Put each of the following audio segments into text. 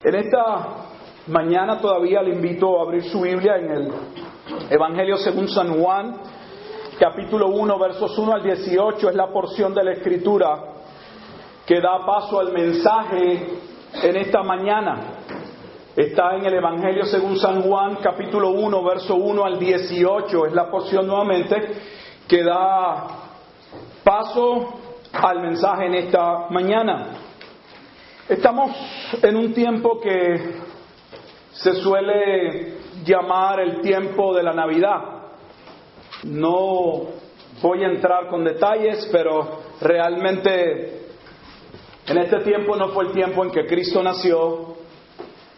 En esta mañana todavía le invito a abrir su Biblia en el Evangelio según San Juan, capítulo 1, versos 1 al 18, es la porción de la escritura que da paso al mensaje en esta mañana. Está en el Evangelio según San Juan, capítulo 1, verso 1 al 18, es la porción nuevamente que da paso al mensaje en esta mañana. Estamos en un tiempo que se suele llamar el tiempo de la Navidad. No voy a entrar con detalles, pero realmente en este tiempo no fue el tiempo en que Cristo nació.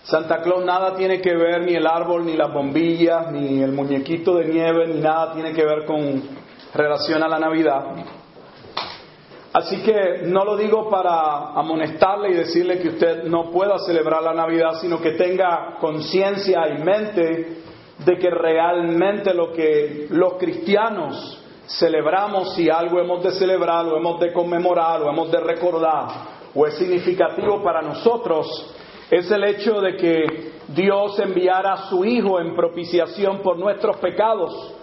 Santa Claus nada tiene que ver, ni el árbol, ni las bombillas, ni el muñequito de nieve, ni nada tiene que ver con relación a la Navidad. Así que no lo digo para amonestarle y decirle que usted no pueda celebrar la Navidad, sino que tenga conciencia y mente de que realmente lo que los cristianos celebramos, si algo hemos de celebrar, o hemos de conmemorar, o hemos de recordar, o es significativo para nosotros, es el hecho de que Dios enviara a su Hijo en propiciación por nuestros pecados,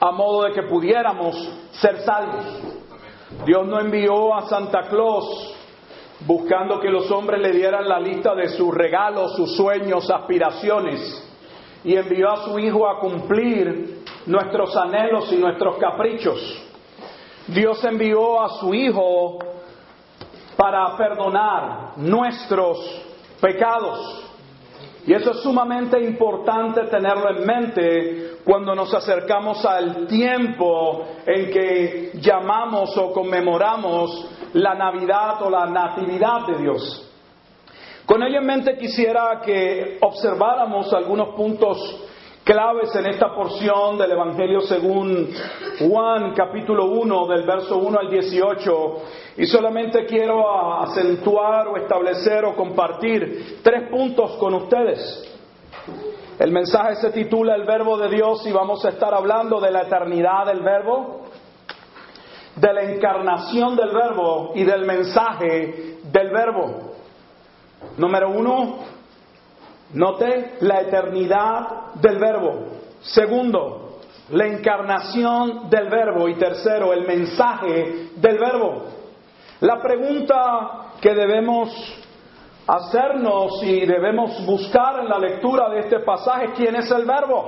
a modo de que pudiéramos ser salvos. Dios no envió a Santa Claus buscando que los hombres le dieran la lista de sus regalos, sus sueños, aspiraciones, y envió a su Hijo a cumplir nuestros anhelos y nuestros caprichos. Dios envió a su Hijo para perdonar nuestros pecados. Y eso es sumamente importante tenerlo en mente cuando nos acercamos al tiempo en que llamamos o conmemoramos la Navidad o la Natividad de Dios. Con ello en mente quisiera que observáramos algunos puntos claves en esta porción del Evangelio según Juan capítulo 1 del verso 1 al 18 y solamente quiero acentuar o establecer o compartir tres puntos con ustedes. El mensaje se titula El Verbo de Dios y vamos a estar hablando de la eternidad del Verbo, de la encarnación del Verbo y del mensaje del Verbo. Número uno, note la eternidad del Verbo. Segundo, la encarnación del Verbo. Y tercero, el mensaje del Verbo. La pregunta que debemos hacernos y debemos buscar en la lectura de este pasaje, ¿quién es el verbo?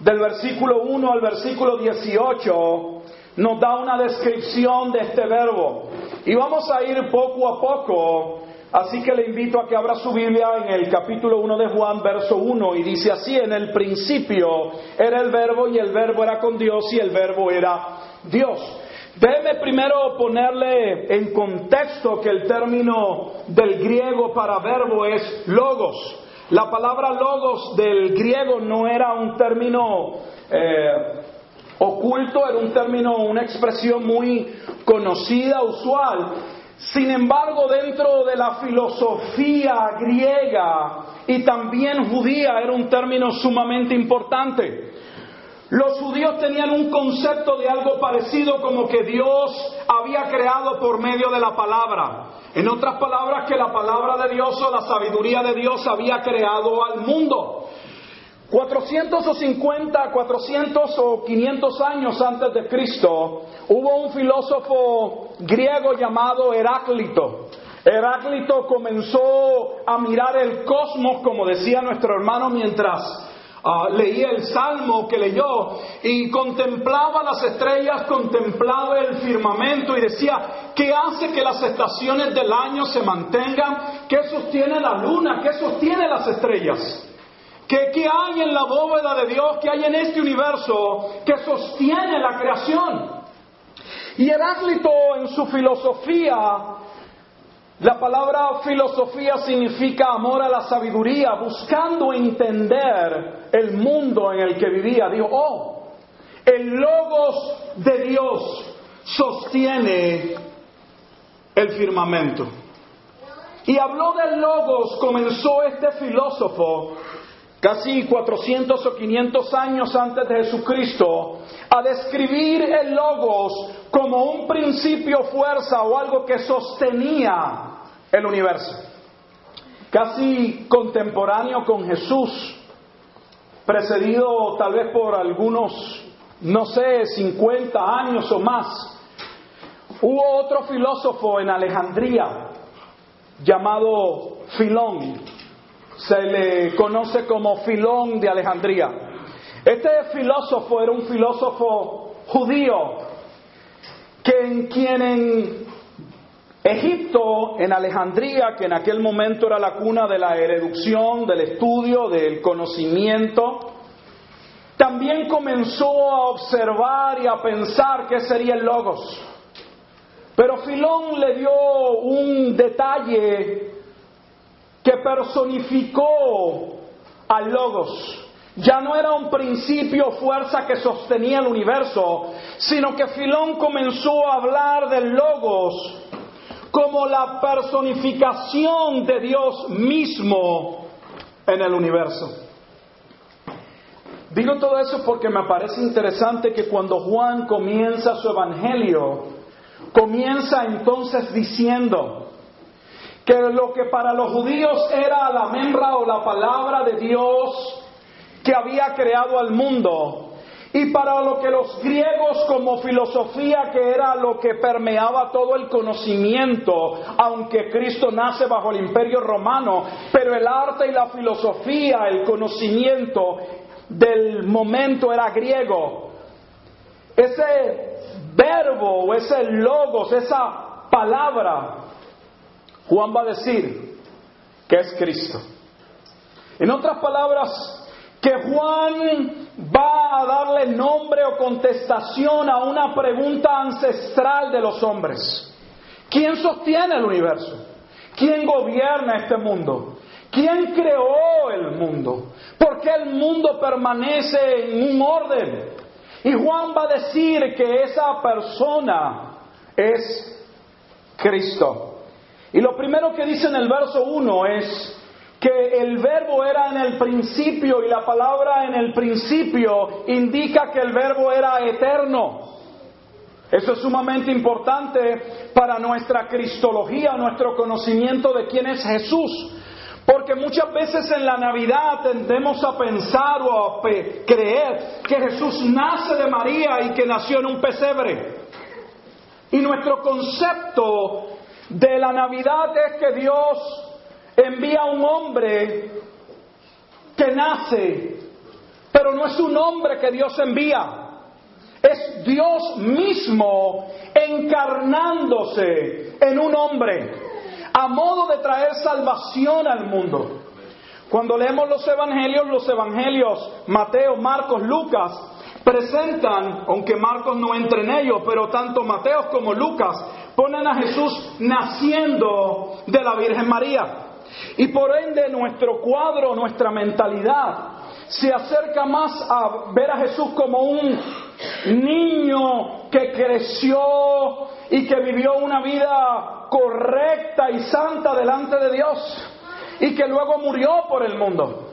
Del versículo 1 al versículo 18 nos da una descripción de este verbo. Y vamos a ir poco a poco, así que le invito a que abra su Biblia en el capítulo 1 de Juan, verso 1, y dice así, en el principio era el verbo y el verbo era con Dios y el verbo era Dios. Déjeme primero ponerle en contexto que el término del griego para verbo es logos. La palabra logos del griego no era un término eh, oculto, era un término, una expresión muy conocida, usual. Sin embargo, dentro de la filosofía griega y también judía era un término sumamente importante. Los judíos tenían un concepto de algo parecido como que Dios había creado por medio de la palabra. En otras palabras, que la palabra de Dios o la sabiduría de Dios había creado al mundo. 450, 400 o 500 años antes de Cristo, hubo un filósofo griego llamado Heráclito. Heráclito comenzó a mirar el cosmos, como decía nuestro hermano, mientras Uh, leía el salmo que leyó y contemplaba las estrellas, contemplaba el firmamento y decía, ¿qué hace que las estaciones del año se mantengan? ¿Qué sostiene la luna? ¿Qué sostiene las estrellas? ¿Qué, ¿Qué hay en la bóveda de Dios? ¿Qué hay en este universo que sostiene la creación? Y Heráclito en su filosofía La palabra filosofía significa amor a la sabiduría, buscando entender el mundo en el que vivía. Dijo, oh, el logos de Dios sostiene el firmamento. Y habló del logos, comenzó este filósofo casi 400 o 500 años antes de Jesucristo, a describir el logos como un principio, fuerza o algo que sostenía el universo. Casi contemporáneo con Jesús, precedido tal vez por algunos, no sé, 50 años o más, hubo otro filósofo en Alejandría llamado Filón se le conoce como Filón de Alejandría. Este filósofo era un filósofo judío que en quien en Egipto, en Alejandría, que en aquel momento era la cuna de la ereducción, del estudio, del conocimiento, también comenzó a observar y a pensar qué sería el logos. Pero Filón le dio un detalle que personificó al Logos. Ya no era un principio fuerza que sostenía el universo, sino que Filón comenzó a hablar del Logos como la personificación de Dios mismo en el universo. Digo todo eso porque me parece interesante que cuando Juan comienza su evangelio, comienza entonces diciendo, que lo que para los judíos era la membra o la palabra de Dios que había creado al mundo, y para lo que los griegos como filosofía que era lo que permeaba todo el conocimiento, aunque Cristo nace bajo el imperio romano, pero el arte y la filosofía, el conocimiento del momento era griego. Ese verbo o ese logos, esa palabra, Juan va a decir que es Cristo. En otras palabras, que Juan va a darle nombre o contestación a una pregunta ancestral de los hombres. ¿Quién sostiene el universo? ¿Quién gobierna este mundo? ¿Quién creó el mundo? ¿Por qué el mundo permanece en un orden? Y Juan va a decir que esa persona es Cristo. Y lo primero que dice en el verso 1 es que el verbo era en el principio y la palabra en el principio indica que el verbo era eterno. Eso es sumamente importante para nuestra cristología, nuestro conocimiento de quién es Jesús. Porque muchas veces en la Navidad tendemos a pensar o a creer que Jesús nace de María y que nació en un pesebre. Y nuestro concepto de la Navidad es que Dios envía a un hombre que nace, pero no es un hombre que Dios envía. Es Dios mismo encarnándose en un hombre a modo de traer salvación al mundo. Cuando leemos los evangelios, los evangelios Mateo, Marcos, Lucas, presentan, aunque Marcos no entre en ello, pero tanto Mateo como Lucas ponen a Jesús naciendo de la Virgen María. Y por ende nuestro cuadro, nuestra mentalidad se acerca más a ver a Jesús como un niño que creció y que vivió una vida correcta y santa delante de Dios y que luego murió por el mundo.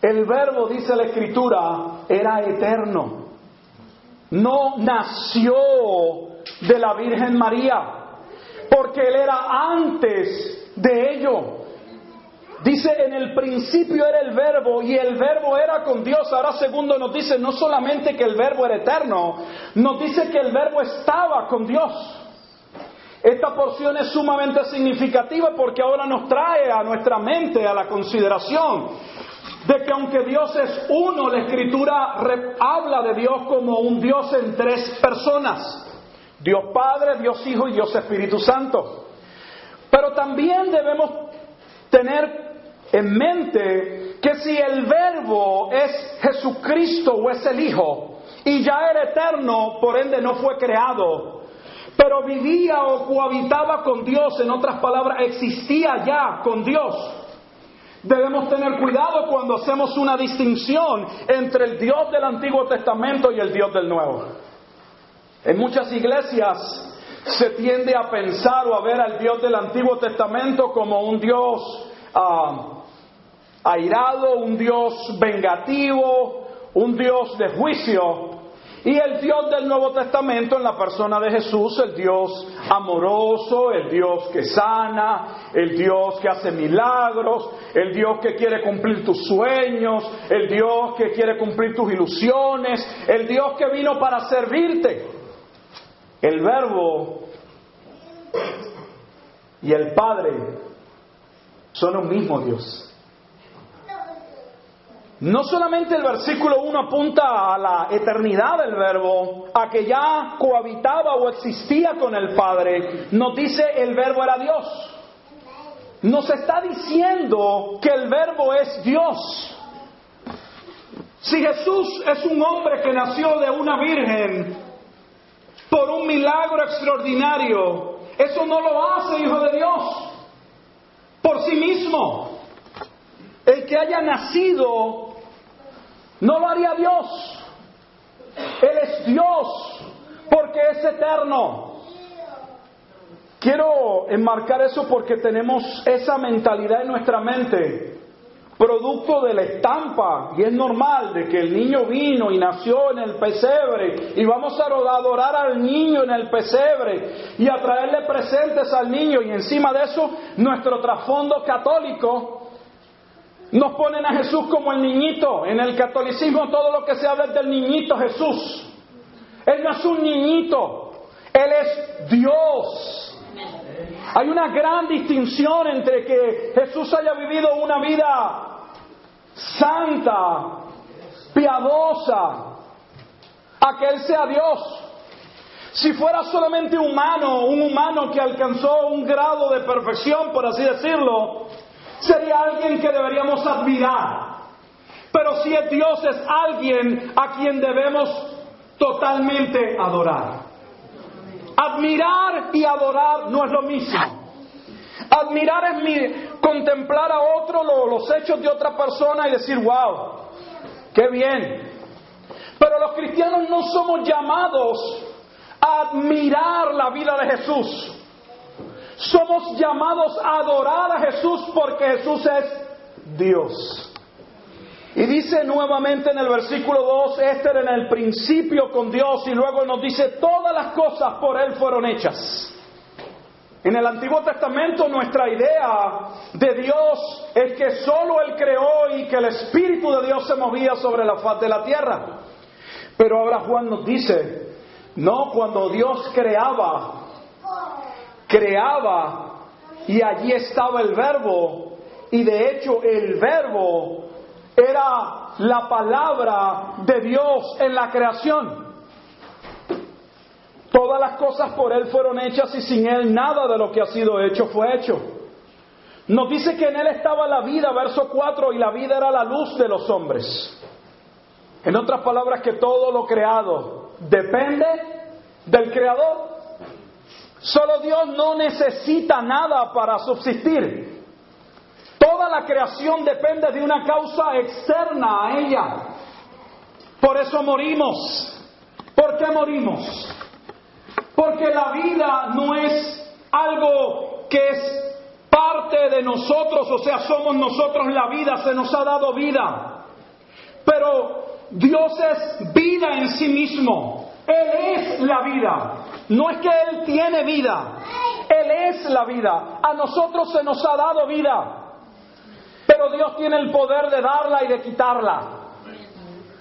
El verbo, dice la escritura, era eterno. No nació de la Virgen María, porque Él era antes de ello. Dice, en el principio era el verbo y el verbo era con Dios. Ahora segundo nos dice no solamente que el verbo era eterno, nos dice que el verbo estaba con Dios. Esta porción es sumamente significativa porque ahora nos trae a nuestra mente a la consideración de que aunque Dios es uno, la escritura habla de Dios como un Dios en tres personas. Dios Padre, Dios Hijo y Dios Espíritu Santo. Pero también debemos tener en mente que si el verbo es Jesucristo o es el Hijo, y ya era eterno, por ende no fue creado, pero vivía o cohabitaba con Dios, en otras palabras, existía ya con Dios. Debemos tener cuidado cuando hacemos una distinción entre el Dios del Antiguo Testamento y el Dios del Nuevo. En muchas iglesias se tiende a pensar o a ver al Dios del Antiguo Testamento como un Dios ah, airado, un Dios vengativo, un Dios de juicio. Y el Dios del Nuevo Testamento en la persona de Jesús, el Dios amoroso, el Dios que sana, el Dios que hace milagros, el Dios que quiere cumplir tus sueños, el Dios que quiere cumplir tus ilusiones, el Dios que vino para servirte. El verbo y el Padre son un mismo Dios. No solamente el versículo 1 apunta a la eternidad del verbo, a que ya cohabitaba o existía con el Padre, nos dice el verbo era Dios. Nos está diciendo que el verbo es Dios. Si Jesús es un hombre que nació de una virgen por un milagro extraordinario, eso no lo hace hijo de Dios por sí mismo. El que haya nacido no lo haría Dios. Él es Dios porque es eterno. Quiero enmarcar eso porque tenemos esa mentalidad en nuestra mente, producto de la estampa, y es normal de que el niño vino y nació en el pesebre, y vamos a adorar al niño en el pesebre y a traerle presentes al niño, y encima de eso nuestro trasfondo católico nos ponen a Jesús como el niñito. En el catolicismo todo lo que se habla es del niñito Jesús. Él no es un niñito, Él es Dios. Hay una gran distinción entre que Jesús haya vivido una vida santa, piadosa, a que Él sea Dios. Si fuera solamente humano, un humano que alcanzó un grado de perfección, por así decirlo, sería alguien que deberíamos admirar. Pero si es Dios, es alguien a quien debemos totalmente adorar. Admirar y adorar no es lo mismo. Admirar es mi, contemplar a otro los hechos de otra persona y decir, wow, qué bien. Pero los cristianos no somos llamados a admirar la vida de Jesús. Somos llamados a adorar a Jesús porque Jesús es Dios. Y dice nuevamente en el versículo 2, este en el principio con Dios y luego nos dice, todas las cosas por Él fueron hechas. En el Antiguo Testamento nuestra idea de Dios es que solo Él creó y que el Espíritu de Dios se movía sobre la faz de la tierra. Pero ahora Juan nos dice, no, cuando Dios creaba, creaba y allí estaba el verbo y de hecho el verbo era la palabra de Dios en la creación. Todas las cosas por Él fueron hechas y sin Él nada de lo que ha sido hecho fue hecho. Nos dice que en Él estaba la vida, verso 4, y la vida era la luz de los hombres. En otras palabras, que todo lo creado depende del Creador. Solo Dios no necesita nada para subsistir. Toda la creación depende de una causa externa a ella. Por eso morimos. ¿Por qué morimos? Porque la vida no es algo que es parte de nosotros, o sea, somos nosotros la vida, se nos ha dado vida. Pero Dios es vida en sí mismo. Él es la vida. No es que Él tiene vida, Él es la vida. A nosotros se nos ha dado vida, pero Dios tiene el poder de darla y de quitarla.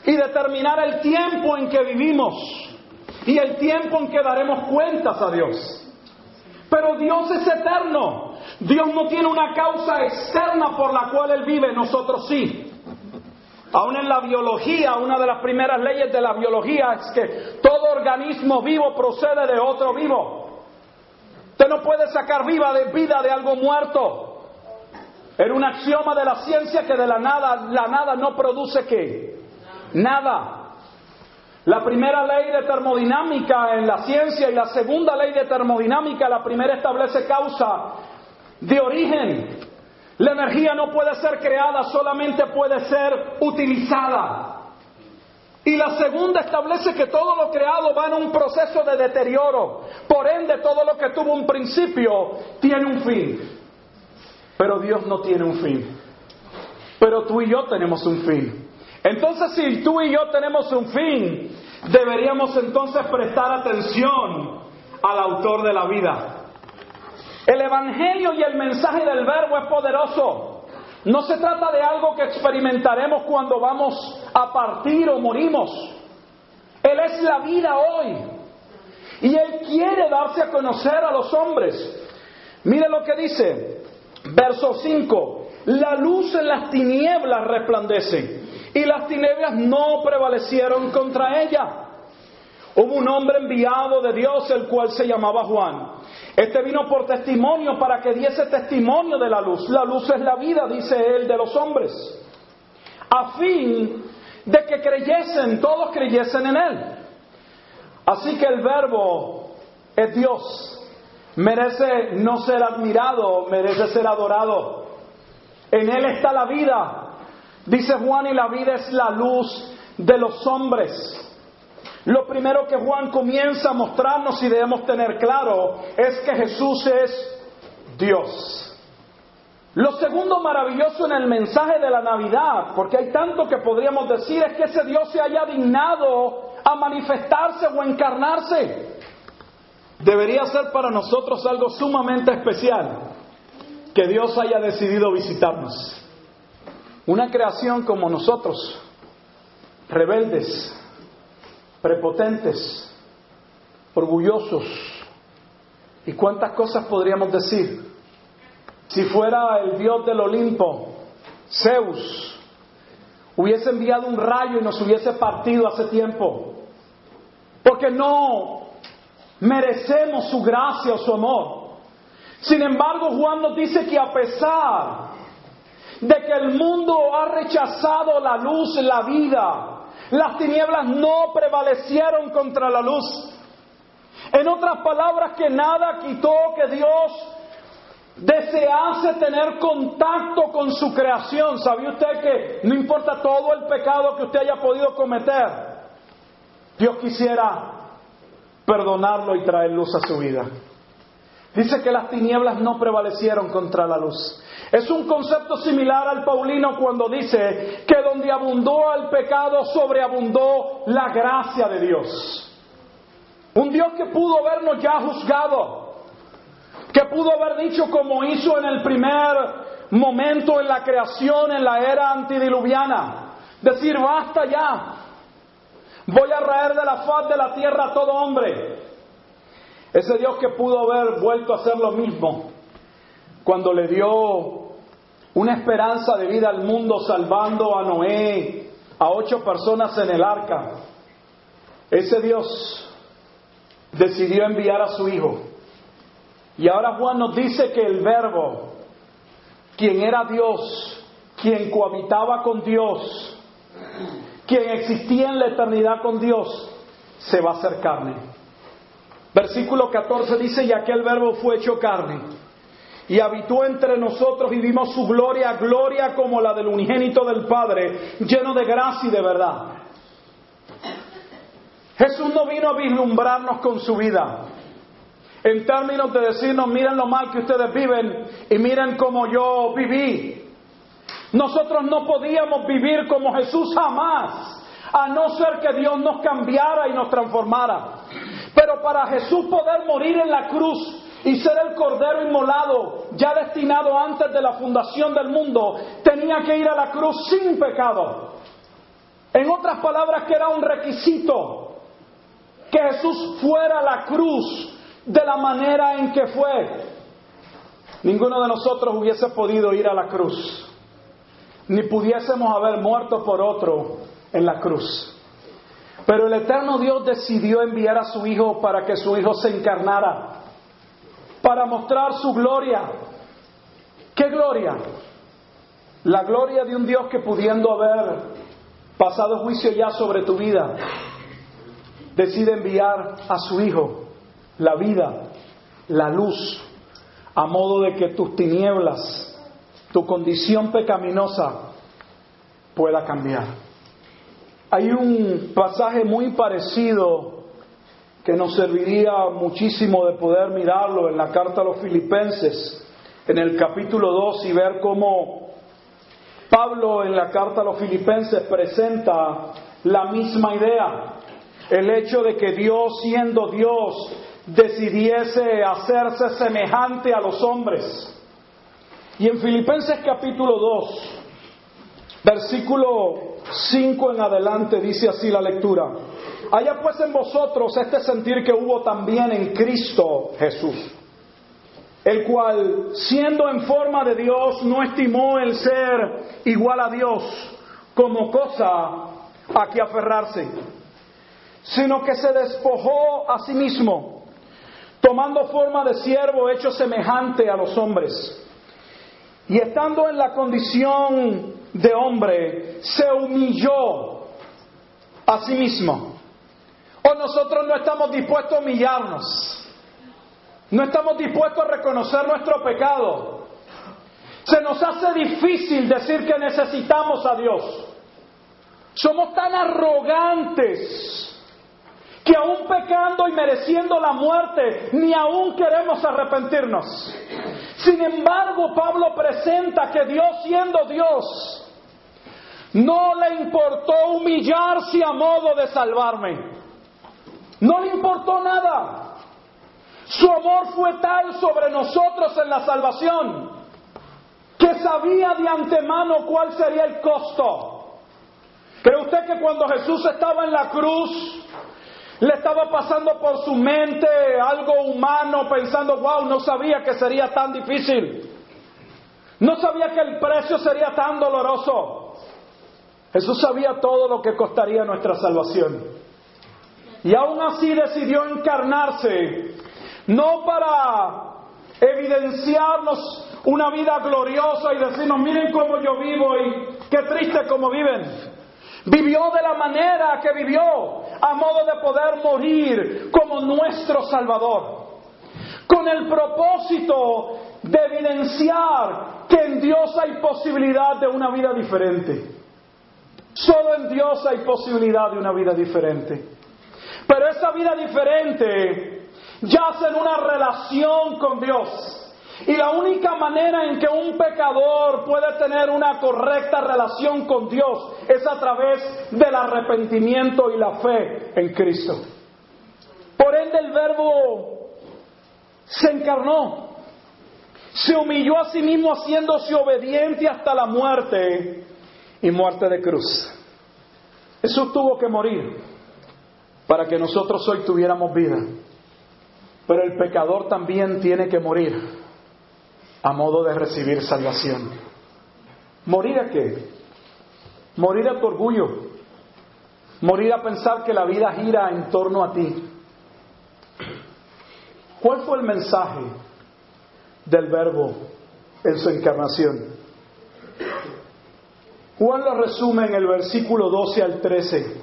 Y determinar el tiempo en que vivimos y el tiempo en que daremos cuentas a Dios. Pero Dios es eterno. Dios no tiene una causa externa por la cual Él vive, nosotros sí. Aún en la biología, una de las primeras leyes de la biología es que todo organismo vivo procede de otro vivo. Usted no puede sacar viva de vida de algo muerto. Era un axioma de la ciencia que de la nada, la nada no produce qué? Nada. La primera ley de termodinámica en la ciencia y la segunda ley de termodinámica, la primera establece causa de origen. La energía no puede ser creada, solamente puede ser utilizada. Y la segunda establece que todo lo creado va en un proceso de deterioro. Por ende, todo lo que tuvo un principio tiene un fin. Pero Dios no tiene un fin. Pero tú y yo tenemos un fin. Entonces, si tú y yo tenemos un fin, deberíamos entonces prestar atención al autor de la vida. El Evangelio y el mensaje del Verbo es poderoso. No se trata de algo que experimentaremos cuando vamos a partir o morimos. Él es la vida hoy. Y Él quiere darse a conocer a los hombres. Mire lo que dice, verso 5. La luz en las tinieblas resplandece y las tinieblas no prevalecieron contra ella. Hubo un hombre enviado de Dios, el cual se llamaba Juan. Este vino por testimonio para que diese testimonio de la luz. La luz es la vida, dice él, de los hombres. A fin de que creyesen, todos creyesen en él. Así que el verbo es Dios. Merece no ser admirado, merece ser adorado. En él está la vida. Dice Juan, y la vida es la luz de los hombres. Lo primero que Juan comienza a mostrarnos y debemos tener claro es que Jesús es Dios. Lo segundo maravilloso en el mensaje de la Navidad, porque hay tanto que podríamos decir, es que ese Dios se haya dignado a manifestarse o encarnarse. Debería ser para nosotros algo sumamente especial que Dios haya decidido visitarnos. Una creación como nosotros, rebeldes, prepotentes, orgullosos. ¿Y cuántas cosas podríamos decir? Si fuera el dios del Olimpo, Zeus, hubiese enviado un rayo y nos hubiese partido hace tiempo. Porque no merecemos su gracia o su amor. Sin embargo, Juan nos dice que a pesar de que el mundo ha rechazado la luz, la vida, las tinieblas no prevalecieron contra la luz. En otras palabras, que nada quitó que Dios desease tener contacto con su creación. ¿Sabía usted que no importa todo el pecado que usted haya podido cometer? Dios quisiera perdonarlo y traer luz a su vida. Dice que las tinieblas no prevalecieron contra la luz. Es un concepto similar al Paulino cuando dice que donde abundó el pecado, sobreabundó la gracia de Dios. Un Dios que pudo habernos ya juzgado, que pudo haber dicho como hizo en el primer momento en la creación, en la era antidiluviana, decir, basta ya, voy a raer de la faz de la tierra a todo hombre. Ese Dios que pudo haber vuelto a hacer lo mismo cuando le dio una esperanza de vida al mundo salvando a Noé, a ocho personas en el arca. Ese Dios decidió enviar a su Hijo. Y ahora Juan nos dice que el verbo, quien era Dios, quien cohabitaba con Dios, quien existía en la eternidad con Dios, se va a hacer carne. Versículo 14 dice, y aquel verbo fue hecho carne y habitó entre nosotros y vimos su gloria, gloria como la del unigénito del Padre, lleno de gracia y de verdad. Jesús no vino a vislumbrarnos con su vida, en términos de decirnos, miren lo mal que ustedes viven y miren cómo yo viví. Nosotros no podíamos vivir como Jesús jamás, a no ser que Dios nos cambiara y nos transformara. Pero para Jesús poder morir en la cruz y ser el cordero inmolado, ya destinado antes de la fundación del mundo, tenía que ir a la cruz sin pecado. En otras palabras, que era un requisito que Jesús fuera a la cruz de la manera en que fue. Ninguno de nosotros hubiese podido ir a la cruz, ni pudiésemos haber muerto por otro en la cruz. Pero el eterno Dios decidió enviar a su Hijo para que su Hijo se encarnara para mostrar su gloria. ¿Qué gloria? La gloria de un Dios que pudiendo haber pasado juicio ya sobre tu vida, decide enviar a su Hijo la vida, la luz, a modo de que tus tinieblas, tu condición pecaminosa pueda cambiar. Hay un pasaje muy parecido que nos serviría muchísimo de poder mirarlo en la carta a los filipenses, en el capítulo 2 y ver cómo Pablo en la carta a los filipenses presenta la misma idea, el hecho de que Dios siendo Dios decidiese hacerse semejante a los hombres. Y en Filipenses capítulo 2, versículo 5 en adelante dice así la lectura. Haya pues en vosotros este sentir que hubo también en Cristo Jesús, el cual, siendo en forma de Dios, no estimó el ser igual a Dios como cosa a que aferrarse, sino que se despojó a sí mismo, tomando forma de siervo hecho semejante a los hombres. Y estando en la condición de hombre, se humilló a sí mismo. O nosotros no estamos dispuestos a humillarnos. No estamos dispuestos a reconocer nuestro pecado. Se nos hace difícil decir que necesitamos a Dios. Somos tan arrogantes que aún pecando y mereciendo la muerte, ni aún queremos arrepentirnos. Sin embargo, Pablo presenta que Dios siendo Dios, no le importó humillarse a modo de salvarme. No le importó nada. Su amor fue tal sobre nosotros en la salvación que sabía de antemano cuál sería el costo. ¿Cree usted que cuando Jesús estaba en la cruz, le estaba pasando por su mente algo humano, pensando, wow, no sabía que sería tan difícil. No sabía que el precio sería tan doloroso. Jesús sabía todo lo que costaría nuestra salvación. Y aún así decidió encarnarse, no para evidenciarnos una vida gloriosa y decirnos, miren cómo yo vivo y qué triste como viven. Vivió de la manera que vivió, a modo de poder morir como nuestro Salvador, con el propósito de evidenciar que en Dios hay posibilidad de una vida diferente. Solo en Dios hay posibilidad de una vida diferente. Pero esa vida diferente yace en una relación con Dios. Y la única manera en que un pecador puede tener una correcta relación con Dios es a través del arrepentimiento y la fe en Cristo. Por ende el verbo se encarnó, se humilló a sí mismo haciéndose obediente hasta la muerte y muerte de cruz. Jesús tuvo que morir para que nosotros hoy tuviéramos vida. Pero el pecador también tiene que morir a modo de recibir salvación. ¿Morir a qué? Morir a tu orgullo. Morir a pensar que la vida gira en torno a ti. ¿Cuál fue el mensaje del verbo en su encarnación? Juan lo resume en el versículo 12 al 13,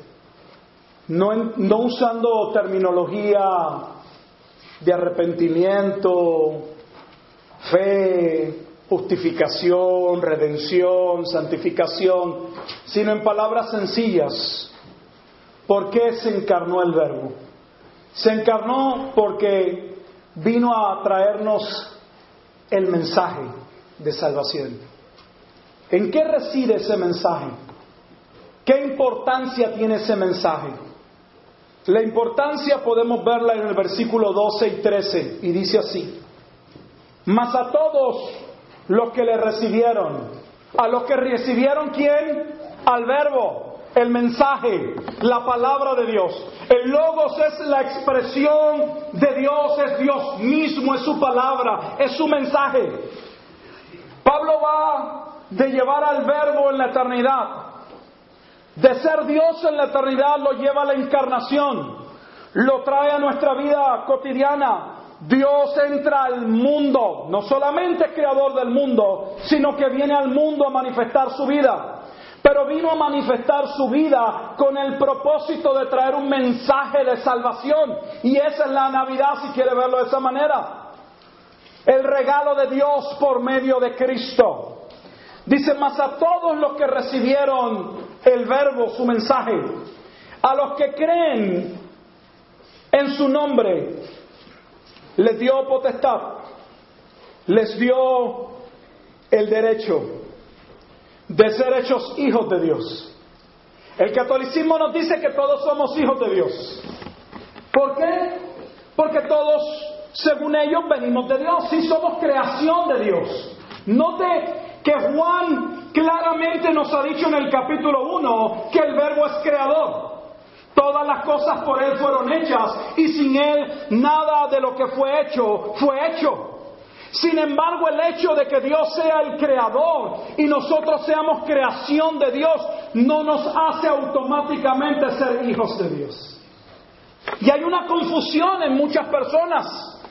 no, no usando terminología de arrepentimiento, fe, justificación, redención, santificación, sino en palabras sencillas. ¿Por qué se encarnó el verbo? Se encarnó porque vino a traernos el mensaje de salvación. ¿En qué reside ese mensaje? ¿Qué importancia tiene ese mensaje? La importancia podemos verla en el versículo 12 y 13 y dice así. Mas a todos los que le recibieron, a los que recibieron quién? Al verbo, el mensaje, la palabra de Dios. El logos es la expresión de Dios, es Dios mismo, es su palabra, es su mensaje. Pablo va de llevar al verbo en la eternidad. De ser Dios en la eternidad lo lleva a la encarnación, lo trae a nuestra vida cotidiana, Dios entra al mundo, no solamente es creador del mundo, sino que viene al mundo a manifestar su vida. pero vino a manifestar su vida con el propósito de traer un mensaje de salvación. Y esa es la Navidad, si quiere verlo de esa manera. El regalo de Dios por medio de Cristo. Dice, más a todos los que recibieron el verbo, su mensaje, a los que creen en su nombre, les dio potestad, les dio el derecho de ser hechos hijos de Dios. El catolicismo nos dice que todos somos hijos de Dios. ¿Por qué? Porque todos, según ellos, venimos de Dios. Sí somos creación de Dios. Note que Juan claramente nos ha dicho en el capítulo 1 que el verbo es creador. Todas las cosas por Él fueron hechas y sin Él nada de lo que fue hecho fue hecho. Sin embargo, el hecho de que Dios sea el creador y nosotros seamos creación de Dios no nos hace automáticamente ser hijos de Dios. Y hay una confusión en muchas personas,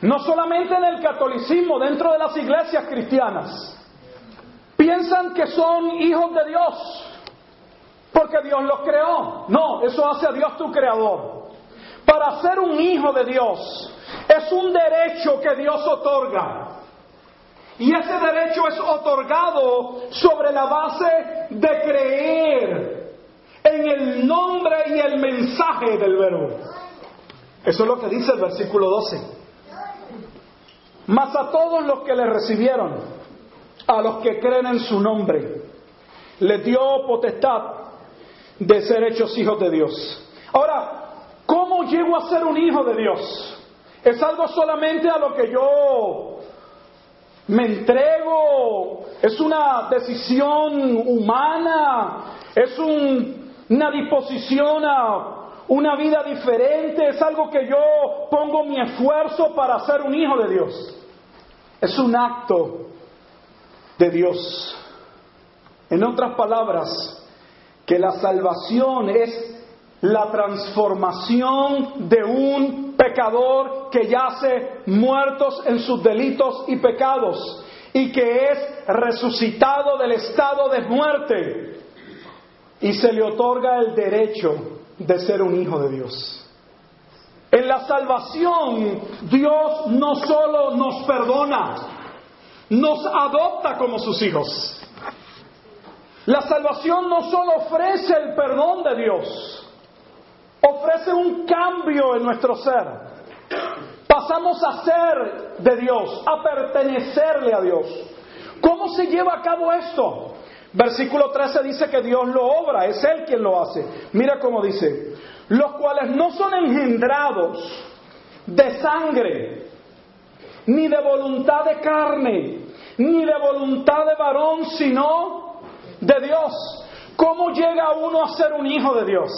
no solamente en el catolicismo, dentro de las iglesias cristianas. Piensan que son hijos de Dios porque Dios los creó. No, eso hace a Dios tu creador. Para ser un hijo de Dios es un derecho que Dios otorga. Y ese derecho es otorgado sobre la base de creer en el nombre y el mensaje del verbo. Eso es lo que dice el versículo 12. Mas a todos los que le recibieron, a los que creen en su nombre, les dio potestad de ser hechos hijos de Dios. Ahora, ¿cómo llego a ser un hijo de Dios? ¿Es algo solamente a lo que yo me entrego? ¿Es una decisión humana? ¿Es una disposición a una vida diferente? ¿Es algo que yo pongo mi esfuerzo para ser un hijo de Dios? Es un acto de Dios. En otras palabras, que la salvación es la transformación de un pecador que yace muertos en sus delitos y pecados y que es resucitado del estado de muerte y se le otorga el derecho de ser un hijo de Dios. En la salvación Dios no solo nos perdona, nos adopta como sus hijos. La salvación no solo ofrece el perdón de Dios, ofrece un cambio en nuestro ser. Pasamos a ser de Dios, a pertenecerle a Dios. ¿Cómo se lleva a cabo esto? Versículo 13 dice que Dios lo obra, es Él quien lo hace. Mira cómo dice, los cuales no son engendrados de sangre, ni de voluntad de carne, ni de voluntad de varón, sino de Dios. ¿Cómo llega uno a ser un hijo de Dios?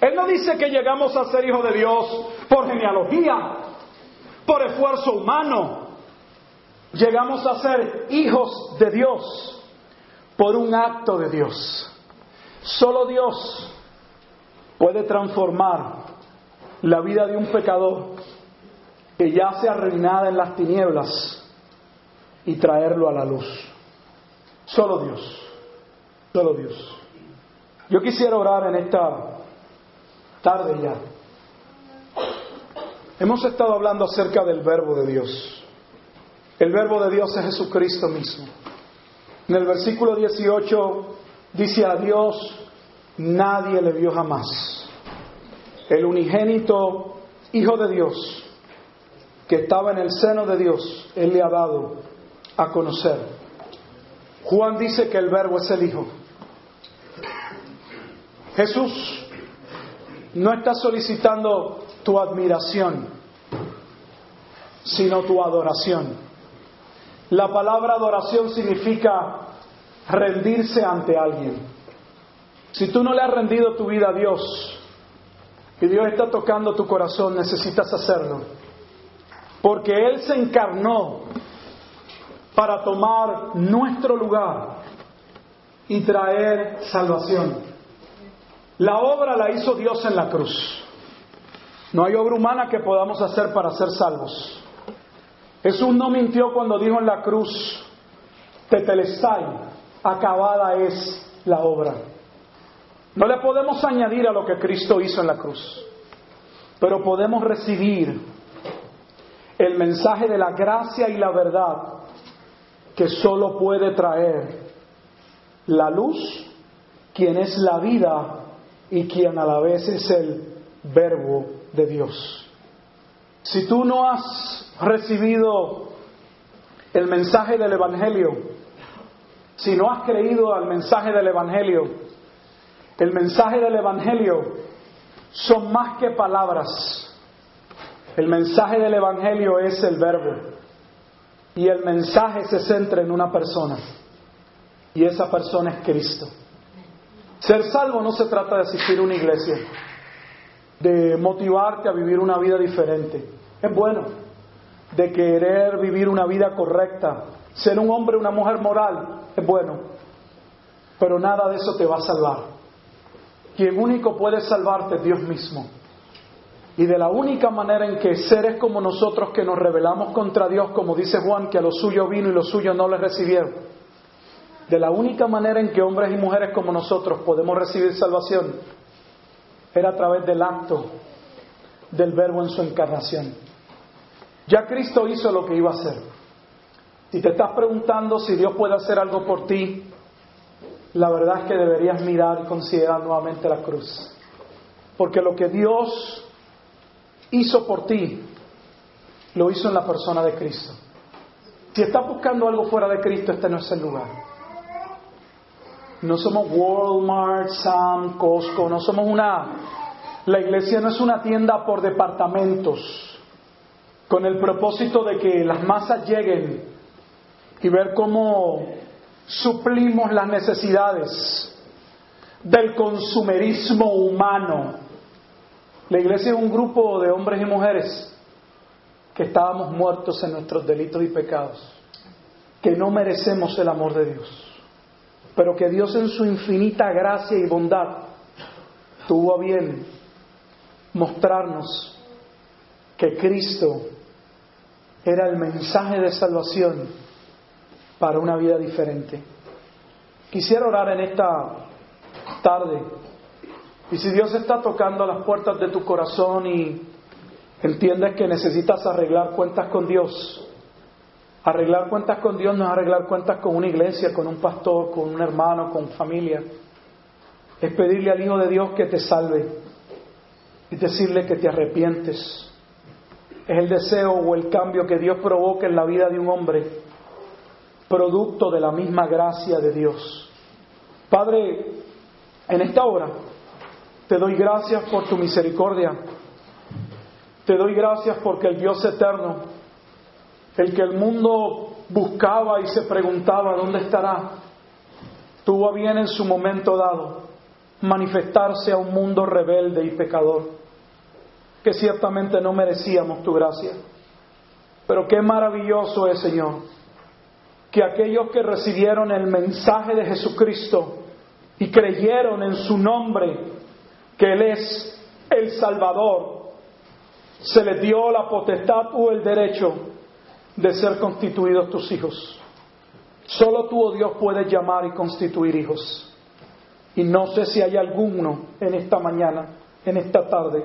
Él no dice que llegamos a ser hijos de Dios por genealogía, por esfuerzo humano. Llegamos a ser hijos de Dios por un acto de Dios. Solo Dios puede transformar la vida de un pecador que ya se arruinada en las tinieblas y traerlo a la luz. Solo Dios. Solo Dios. Yo quisiera orar en esta tarde ya. Hemos estado hablando acerca del verbo de Dios. El verbo de Dios es Jesucristo mismo. En el versículo 18 dice a Dios nadie le vio jamás. El unigénito Hijo de Dios que estaba en el seno de Dios, Él le ha dado a conocer. Juan dice que el verbo es el Hijo. Jesús no está solicitando tu admiración, sino tu adoración. La palabra adoración significa rendirse ante alguien. Si tú no le has rendido tu vida a Dios y Dios está tocando tu corazón, necesitas hacerlo. Porque Él se encarnó para tomar nuestro lugar y traer salvación. La obra la hizo Dios en la cruz. No hay obra humana que podamos hacer para ser salvos. Jesús no mintió cuando dijo en la cruz, Tetelestai, acabada es la obra. No le podemos añadir a lo que Cristo hizo en la cruz, pero podemos recibir el mensaje de la gracia y la verdad que solo puede traer la luz, quien es la vida y quien a la vez es el verbo de Dios. Si tú no has recibido el mensaje del Evangelio, si no has creído al mensaje del Evangelio, el mensaje del Evangelio son más que palabras. El mensaje del Evangelio es el verbo. Y el mensaje se centra en una persona. Y esa persona es Cristo. Ser salvo no se trata de asistir a una iglesia, de motivarte a vivir una vida diferente. Es bueno, de querer vivir una vida correcta, ser un hombre, una mujer moral, es bueno, pero nada de eso te va a salvar. Quien único puede salvarte es Dios mismo. Y de la única manera en que seres como nosotros que nos rebelamos contra Dios, como dice Juan, que a lo suyo vino y lo suyo no le recibieron, de la única manera en que hombres y mujeres como nosotros podemos recibir salvación, era a través del acto del verbo en su encarnación. Ya Cristo hizo lo que iba a hacer. Si te estás preguntando si Dios puede hacer algo por ti, la verdad es que deberías mirar y considerar nuevamente la cruz. Porque lo que Dios hizo por ti, lo hizo en la persona de Cristo. Si estás buscando algo fuera de Cristo, este no es el lugar. No somos Walmart, Sam, Costco, no somos una... La iglesia no es una tienda por departamentos, con el propósito de que las masas lleguen y ver cómo suplimos las necesidades del consumerismo humano. La iglesia es un grupo de hombres y mujeres que estábamos muertos en nuestros delitos y pecados, que no merecemos el amor de Dios, pero que Dios en su infinita gracia y bondad tuvo a bien mostrarnos que Cristo era el mensaje de salvación para una vida diferente. Quisiera orar en esta tarde. Y si Dios está tocando las puertas de tu corazón y entiendes que necesitas arreglar cuentas con Dios, arreglar cuentas con Dios no es arreglar cuentas con una iglesia, con un pastor, con un hermano, con familia. Es pedirle al Hijo de Dios que te salve y decirle que te arrepientes. Es el deseo o el cambio que Dios provoca en la vida de un hombre producto de la misma gracia de Dios. Padre, en esta hora te doy gracias por tu misericordia. Te doy gracias porque el Dios eterno, el que el mundo buscaba y se preguntaba dónde estará, tuvo bien en su momento dado manifestarse a un mundo rebelde y pecador, que ciertamente no merecíamos tu gracia. Pero qué maravilloso es, Señor, que aquellos que recibieron el mensaje de Jesucristo y creyeron en su nombre, que Él es el Salvador, se les dio la potestad o el derecho de ser constituidos tus hijos. Solo tú, oh Dios, puedes llamar y constituir hijos. Y no sé si hay alguno en esta mañana, en esta tarde,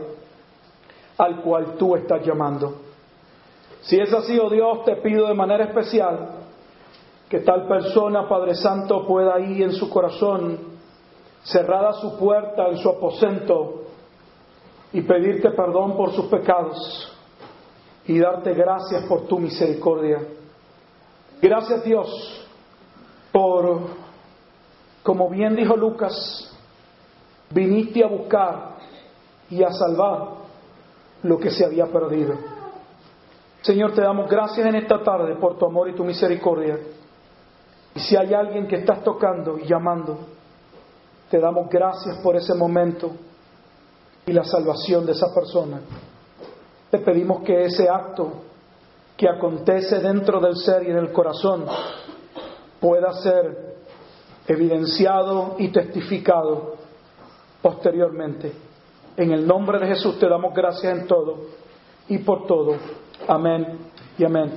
al cual tú estás llamando. Si es así, oh Dios, te pido de manera especial que tal persona, Padre Santo, pueda ir en su corazón, cerrada su puerta en su aposento, y pedirte perdón por sus pecados y darte gracias por tu misericordia. Gracias Dios por, como bien dijo Lucas, viniste a buscar y a salvar lo que se había perdido. Señor, te damos gracias en esta tarde por tu amor y tu misericordia. Y si hay alguien que estás tocando y llamando, te damos gracias por ese momento y la salvación de esa persona. Te pedimos que ese acto que acontece dentro del ser y en el corazón pueda ser evidenciado y testificado posteriormente. En el nombre de Jesús te damos gracias en todo y por todo. Amén y amén.